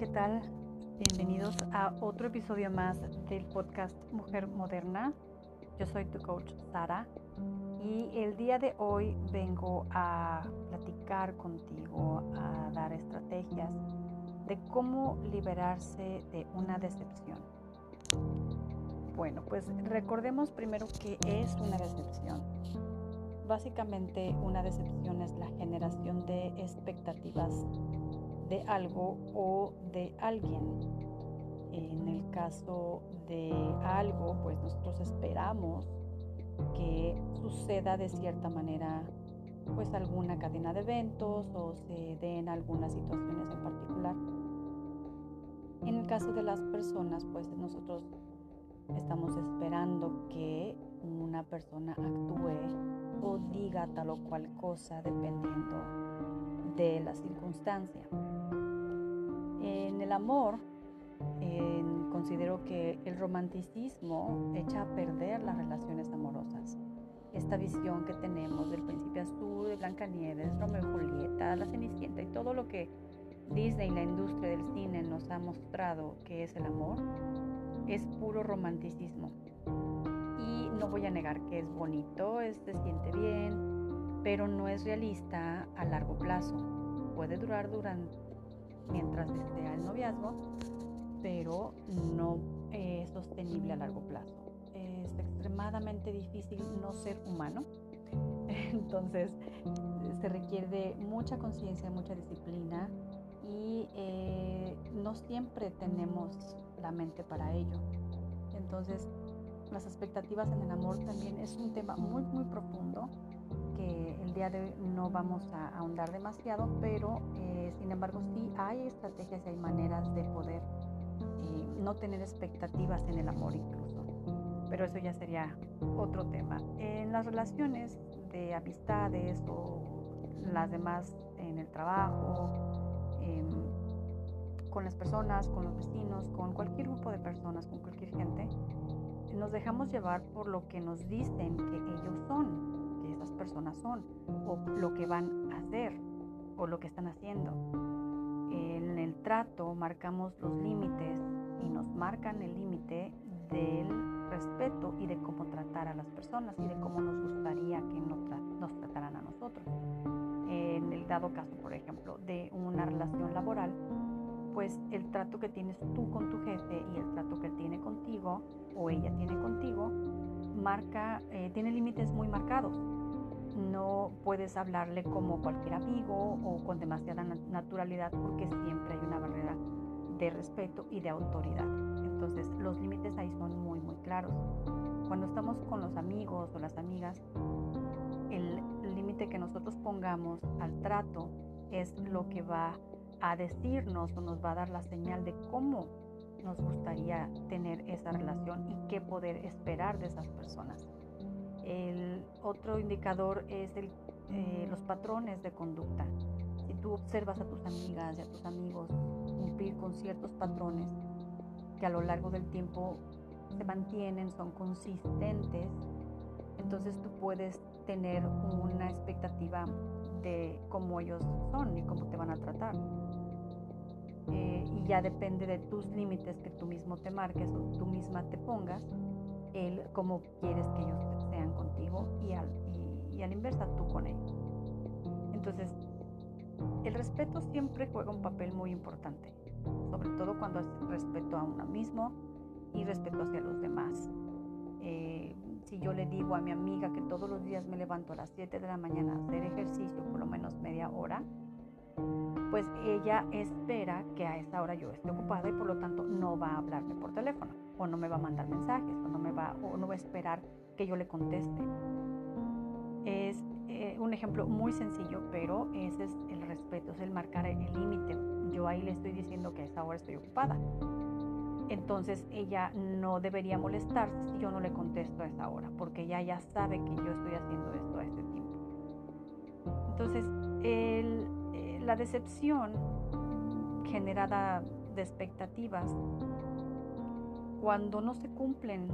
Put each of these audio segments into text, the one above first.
¿qué tal? Bienvenidos a otro episodio más del podcast Mujer Moderna. Yo soy tu coach Sara y el día de hoy vengo a platicar contigo, a dar estrategias de cómo liberarse de una decepción. Bueno, pues recordemos primero qué es una decepción. Básicamente una decepción es la generación de expectativas de algo o de alguien. En el caso de algo, pues nosotros esperamos que suceda de cierta manera pues alguna cadena de eventos o se den algunas situaciones en particular. En el caso de las personas, pues nosotros estamos esperando que una persona actúe o diga tal o cual cosa dependiendo de la circunstancia. En el amor, considero que el romanticismo echa a perder las relaciones amorosas. Esta visión que tenemos del príncipe azul, de Blancanieves, Romeo y Julieta, la Cenicienta y todo lo que Disney y la industria del cine nos ha mostrado que es el amor, es puro romanticismo. Y no voy a negar que es bonito, es, se siente bien, pero no es realista a largo plazo. Puede durar durante mientras esté el noviazgo, pero no es sostenible a largo plazo. Es extremadamente difícil no ser humano, entonces se requiere de mucha conciencia, mucha disciplina y eh, no siempre tenemos la mente para ello. Entonces, las expectativas en el amor también es un tema muy, muy profundo que el día de hoy no vamos a ahondar demasiado, pero eh, sin embargo sí hay estrategias y hay maneras de poder eh, no tener expectativas en el amor incluso. Pero eso ya sería otro tema. En las relaciones de amistades o las demás en el trabajo, con las personas, con los vecinos, con cualquier grupo de personas, con cualquier gente, nos dejamos llevar por lo que nos dicen que ellos son, personas son, o lo que van a hacer, o lo que están haciendo. En el trato marcamos los límites y nos marcan el límite del respeto y de cómo tratar a las personas y de cómo nos gustaría que nos trataran a nosotros. En el dado caso, por ejemplo, de una relación laboral, pues el trato que tienes tú con tu jefe y el trato que tiene contigo o ella tiene contigo marca, eh, tiene límites muy marcados. No puedes hablarle como cualquier amigo o con demasiada naturalidad porque siempre hay una barrera de respeto y de autoridad. Entonces los límites ahí son muy muy claros. Cuando estamos con los amigos o las amigas, el límite que nosotros pongamos al trato es lo que va a decirnos o nos va a dar la señal de cómo nos gustaría tener esa relación y qué poder esperar de esas personas. El otro indicador es eh, los patrones de conducta. Si tú observas a tus amigas y a tus amigos cumplir con ciertos patrones que a lo largo del tiempo se mantienen, son consistentes, entonces tú puedes tener una expectativa de cómo ellos son y cómo te van a tratar. Eh, y ya depende de tus límites que tú mismo te marques o tú misma te pongas, el cómo quieres que ellos sean contigo y al, y, y inversa tú con ellos. Entonces, el respeto siempre juega un papel muy importante, sobre todo cuando es respeto a uno mismo y respeto hacia los demás. Eh, si yo le digo a mi amiga que todos los días me levanto a las 7 de la mañana a hacer ejercicio por lo menos media hora, pues ella espera que a esa hora yo esté ocupada y por lo tanto no va a hablarme por teléfono o no me va a mandar mensajes o no, me va, o no va a esperar que yo le conteste. Es eh, un ejemplo muy sencillo, pero ese es el respeto, es el marcar el límite. Yo ahí le estoy diciendo que a esa hora estoy ocupada. Entonces ella no debería molestarse si yo no le contesto a esa hora, porque ella ya sabe que yo estoy haciendo esto a este tiempo. Entonces, el, la decepción generada de expectativas, cuando no se cumplen,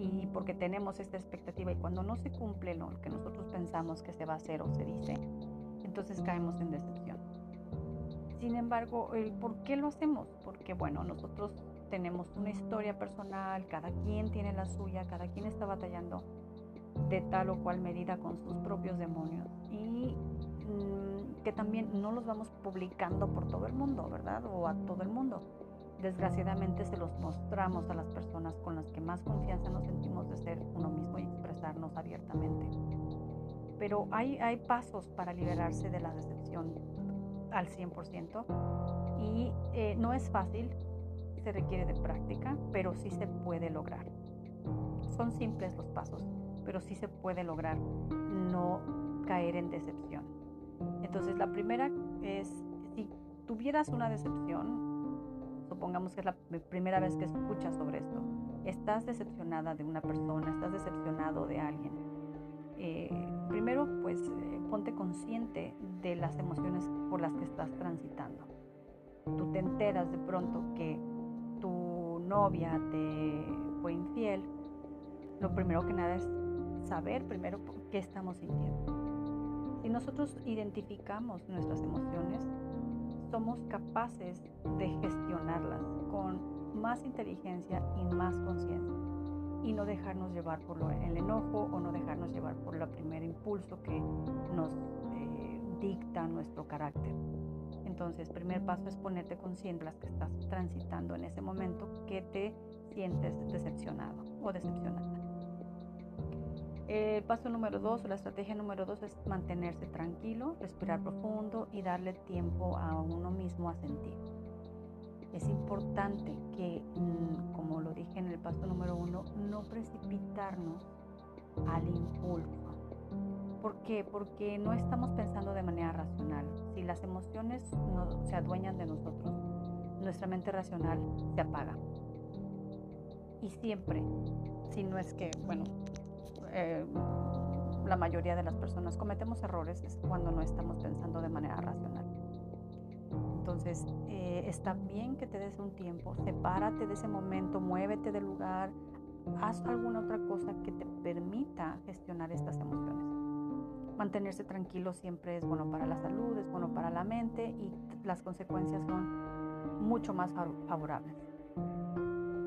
y porque tenemos esta expectativa, y cuando no se cumple lo que nosotros pensamos que se va a hacer o se dice, entonces caemos en decepción. Sin embargo, el ¿por qué lo hacemos? Porque bueno, nosotros tenemos una historia personal, cada quien tiene la suya, cada quien está batallando de tal o cual medida con sus propios demonios y mm, que también no los vamos publicando por todo el mundo, ¿verdad? O a todo el mundo. Desgraciadamente se los mostramos a las personas con las que más confianza nos sentimos de ser uno mismo y expresarnos abiertamente. Pero hay, hay pasos para liberarse de la decepción al 100% y eh, no es fácil, se requiere de práctica, pero sí se puede lograr. Son simples los pasos, pero sí se puede lograr no caer en decepción. Entonces la primera es, si tuvieras una decepción, supongamos que es la primera vez que escuchas sobre esto, estás decepcionada de una persona, estás decepcionado de alguien. Eh, primero, pues eh, ponte consciente de las emociones por las que estás transitando. Tú te enteras de pronto que tu novia te fue infiel. Lo primero que nada es saber primero qué estamos sintiendo. Si nosotros identificamos nuestras emociones, somos capaces de gestionarlas con más inteligencia y más conciencia y no dejarnos llevar por el enojo o no dejarnos llevar por el primer impulso que nos eh, dicta nuestro carácter. Entonces, primer paso es ponerte consciente de las que estás transitando en ese momento que te sientes decepcionado o decepcionada. El paso número dos, o la estrategia número dos es mantenerse tranquilo, respirar profundo y darle tiempo a uno mismo a sentir. Es importante que, mm, como lo dije en el paso número uno, no precipitarnos al impulso. ¿Por qué? Porque no estamos pensando de manera racional. Si las emociones no se adueñan de nosotros, nuestra mente racional se apaga. Y siempre, si no es que, bueno, eh, la mayoría de las personas cometemos errores es cuando no estamos pensando de manera racional. Entonces, eh, está bien que te des un tiempo, sepárate de ese momento, muévete del lugar, haz alguna otra cosa que te permita gestionar estas emociones. Mantenerse tranquilo siempre es bueno para la salud, es bueno para la mente y las consecuencias son mucho más favorables.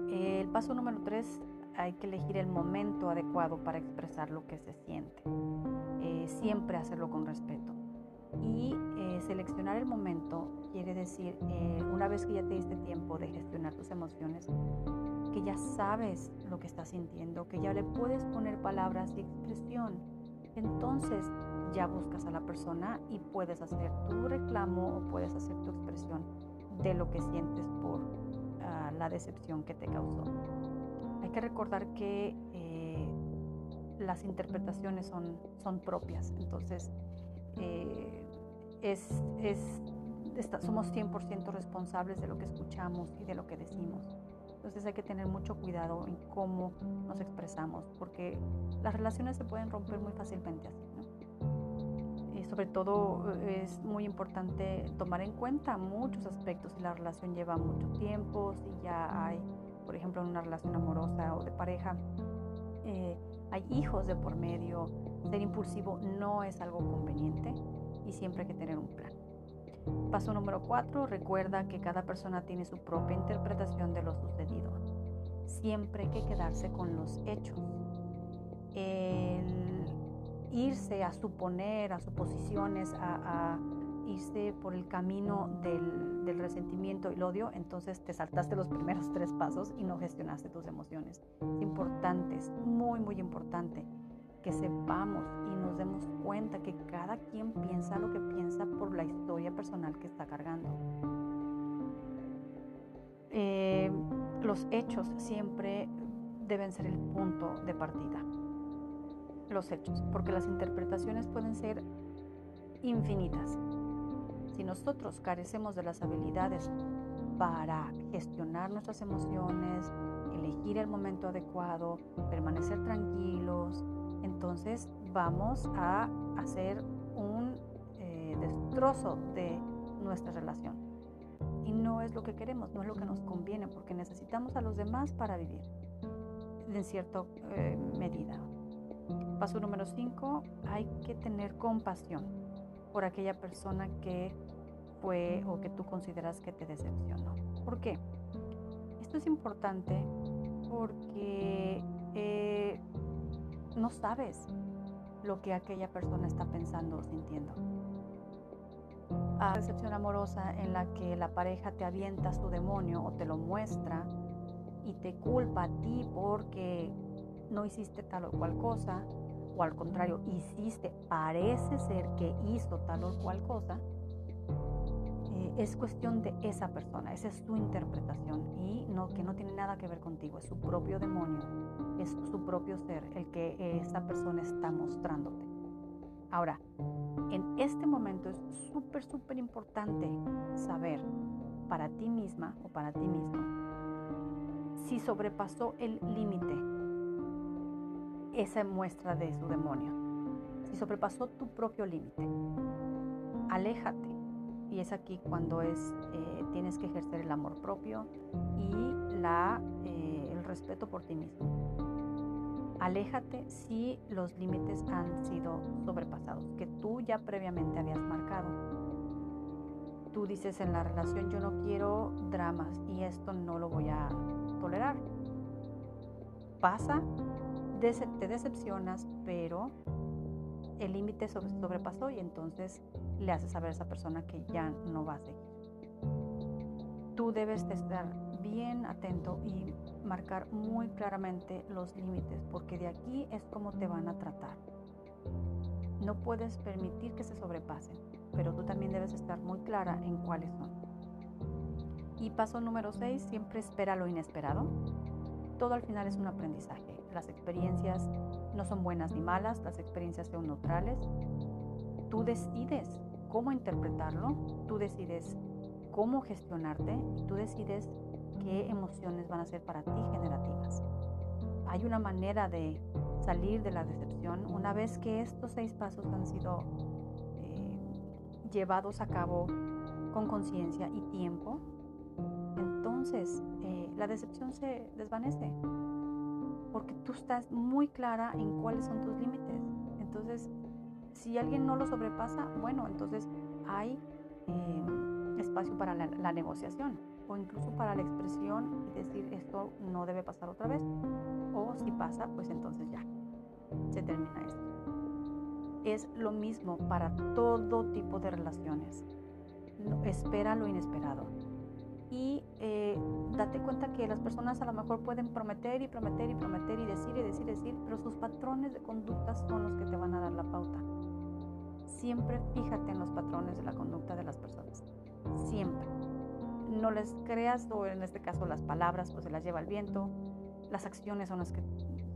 El paso número tres hay que elegir el momento adecuado para expresar lo que se siente. Eh, siempre hacerlo con respeto. Y eh, seleccionar el momento quiere decir, eh, una vez que ya te diste tiempo de gestionar tus emociones, que ya sabes lo que estás sintiendo, que ya le puedes poner palabras y expresión, entonces ya buscas a la persona y puedes hacer tu reclamo o puedes hacer tu expresión de lo que sientes por ah, la decepción que te causó que recordar que eh, las interpretaciones son, son propias, entonces eh, es, es, somos 100% responsables de lo que escuchamos y de lo que decimos. Entonces hay que tener mucho cuidado en cómo nos expresamos, porque las relaciones se pueden romper muy fácilmente así. Y sobre todo es muy importante tomar en cuenta muchos aspectos. Si la relación lleva mucho tiempo, si ya hay por ejemplo, en una relación amorosa o de pareja, eh, hay hijos de por medio, ser impulsivo no es algo conveniente y siempre hay que tener un plan. Paso número cuatro, recuerda que cada persona tiene su propia interpretación de lo sucedido. Siempre hay que quedarse con los hechos. El irse a suponer, a suposiciones, a, a irse por el camino del, del, resentimiento y el odio, entonces te saltaste los primeros tres pasos y no gestionaste tus emociones. Es importante, es muy, muy importante que sepamos y nos demos cuenta que cada quien piensa lo que piensa por la historia personal que está cargando. Eh, los hechos siempre deben ser el punto de partida. Los hechos, porque las interpretaciones pueden ser infinitas. Si nosotros carecemos de las habilidades para gestionar nuestras emociones, elegir el momento adecuado, permanecer tranquilos, entonces vamos a hacer un eh, destrozo de nuestra relación. Y no es lo que queremos, no es lo que nos conviene, porque necesitamos a los demás para vivir en cierta eh, medida. Paso número 5, hay que tener compasión por aquella persona que fue o que tú consideras que te decepcionó. ¿Por qué? Esto es importante porque eh, no sabes lo que aquella persona está pensando o sintiendo. A decepción amorosa en la que la pareja te avienta su demonio o te lo muestra y te culpa a ti porque no hiciste tal o cual cosa, o al contrario, hiciste, parece ser que hizo tal o cual cosa, es cuestión de esa persona, esa es su interpretación y no, que no tiene nada que ver contigo, es su propio demonio, es su propio ser el que esa persona está mostrándote. Ahora, en este momento es súper, súper importante saber para ti misma o para ti mismo si sobrepasó el límite esa muestra de su demonio. Si sobrepasó tu propio límite, aléjate. Y es aquí cuando es, eh, tienes que ejercer el amor propio y la, eh, el respeto por ti mismo. Aléjate si los límites han sido sobrepasados, que tú ya previamente habías marcado. Tú dices en la relación, yo no quiero dramas y esto no lo voy a tolerar. Pasa te decepcionas, pero el límite sobrepasó y entonces le haces saber a esa persona que ya no va a seguir. Tú debes estar bien atento y marcar muy claramente los límites, porque de aquí es como te van a tratar. No puedes permitir que se sobrepasen, pero tú también debes estar muy clara en cuáles son. Y paso número 6, siempre espera lo inesperado. Todo al final es un aprendizaje las experiencias no son buenas ni malas, las experiencias son neutrales. Tú decides cómo interpretarlo, tú decides cómo gestionarte y tú decides qué emociones van a ser para ti generativas. Hay una manera de salir de la decepción una vez que estos seis pasos han sido eh, llevados a cabo con conciencia y tiempo. Entonces eh, la decepción se desvanece porque tú estás muy clara en cuáles son tus límites. Entonces, si alguien no lo sobrepasa, bueno, entonces hay eh, espacio para la, negociación o incluso para la expresión y decir esto no debe pasar otra vez. O si pasa, pues entonces ya, se termina esto. Es lo mismo para todo tipo de relaciones. espera lo inesperado y eh, date cuenta que las personas a lo mejor pueden prometer y prometer y prometer y decir y decir y decir, pero sus patrones de conducta son los que te van a dar la pauta. Siempre fíjate en los patrones de la conducta de las personas. Siempre. No les creas, o en este caso las palabras, pues se las lleva el viento. Las acciones son las que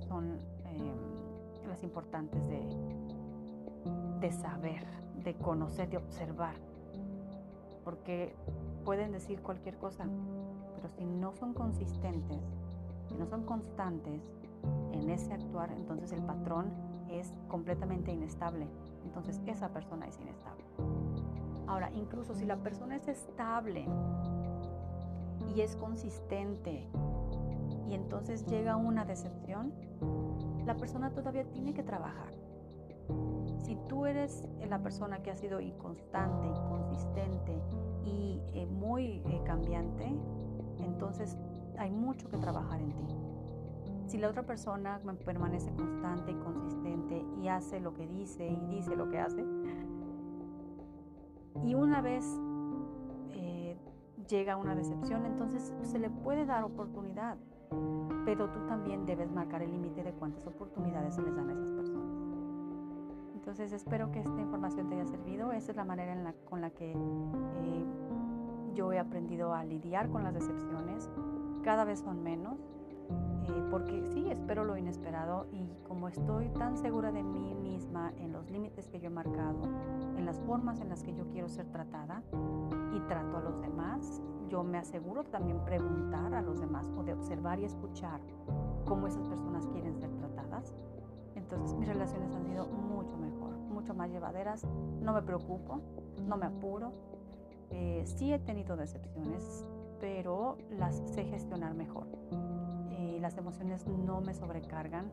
son eh, las importantes de, de saber, de conocer, de observar. Porque pueden decir cualquier cosa, pero si no son consistentes, si no son constantes en ese actuar, entonces el patrón es completamente inestable. Entonces esa persona es inestable. Ahora, incluso si la persona es estable y es consistente y entonces llega una decepción, la persona todavía tiene que trabajar. Si tú eres la persona que ha sido inconstante, inconsistente y eh, muy eh, cambiante, entonces hay mucho que trabajar en ti. Si la otra persona permanece constante y consistente y hace lo que dice y dice lo que hace, y una vez eh, llega una decepción, entonces se le puede dar oportunidad, pero tú también debes marcar el límite de cuántas oportunidades se les dan a esas personas. Entonces espero que esta información te haya servido. Esa es la manera en la, con la que eh, yo he aprendido a lidiar con las decepciones. Cada vez son menos, eh, porque sí, espero lo inesperado y como estoy tan segura de mí misma en los límites que yo he marcado, en las formas en las que yo quiero ser tratada y trato a los demás, yo me aseguro también preguntar a los demás o de observar y escuchar cómo esas personas quieren ser tratadas. Entonces mis relaciones han sido mucho mejor más llevaderas, no me preocupo, no me apuro. Eh, sí he tenido decepciones, pero las sé gestionar mejor. Eh, las emociones no me sobrecargan.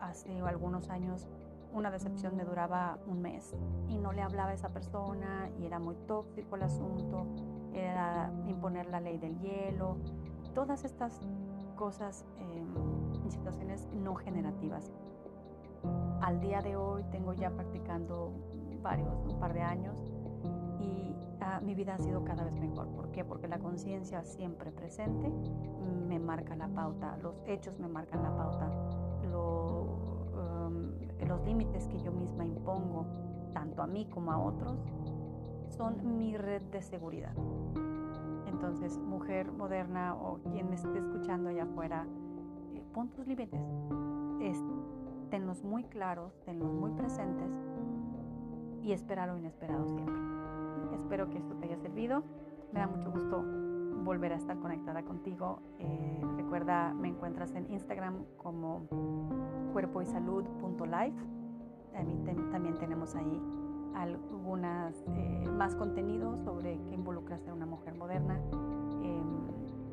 hace algunos años una decepción me duraba un mes y no le hablaba a esa persona y era muy tóxico el asunto, era imponer la ley del hielo, todas estas cosas em, y situaciones no generativas. Al día de hoy tengo ya practicando varios, un par de años y ah, mi vida ha sido cada vez mejor. ¿Por qué? Porque la conciencia siempre presente me marca la pauta, los hechos me marcan la pauta, em, los límites que yo misma impongo, tanto a mí como a otros, son mi red de seguridad. Entonces, mujer moderna o quien me esté escuchando allá afuera, pon tus límites. tenlos muy claros, tenlos muy presentes y espera lo inesperado siempre. Espero que esto te haya servido. Me da mucho gusto volver a estar conectada contigo. Eh, recuerda, me encuentras en Instagram como cuerpoysalud.life. También tenemos ahí algunas eh, más contenidos sobre qué involucra ser una mujer moderna.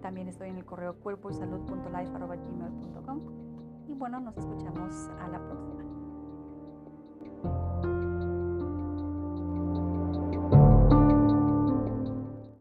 También estoy en el correo cuerpo y salud.life.gmail.com y bueno, nos escuchamos a la próxima.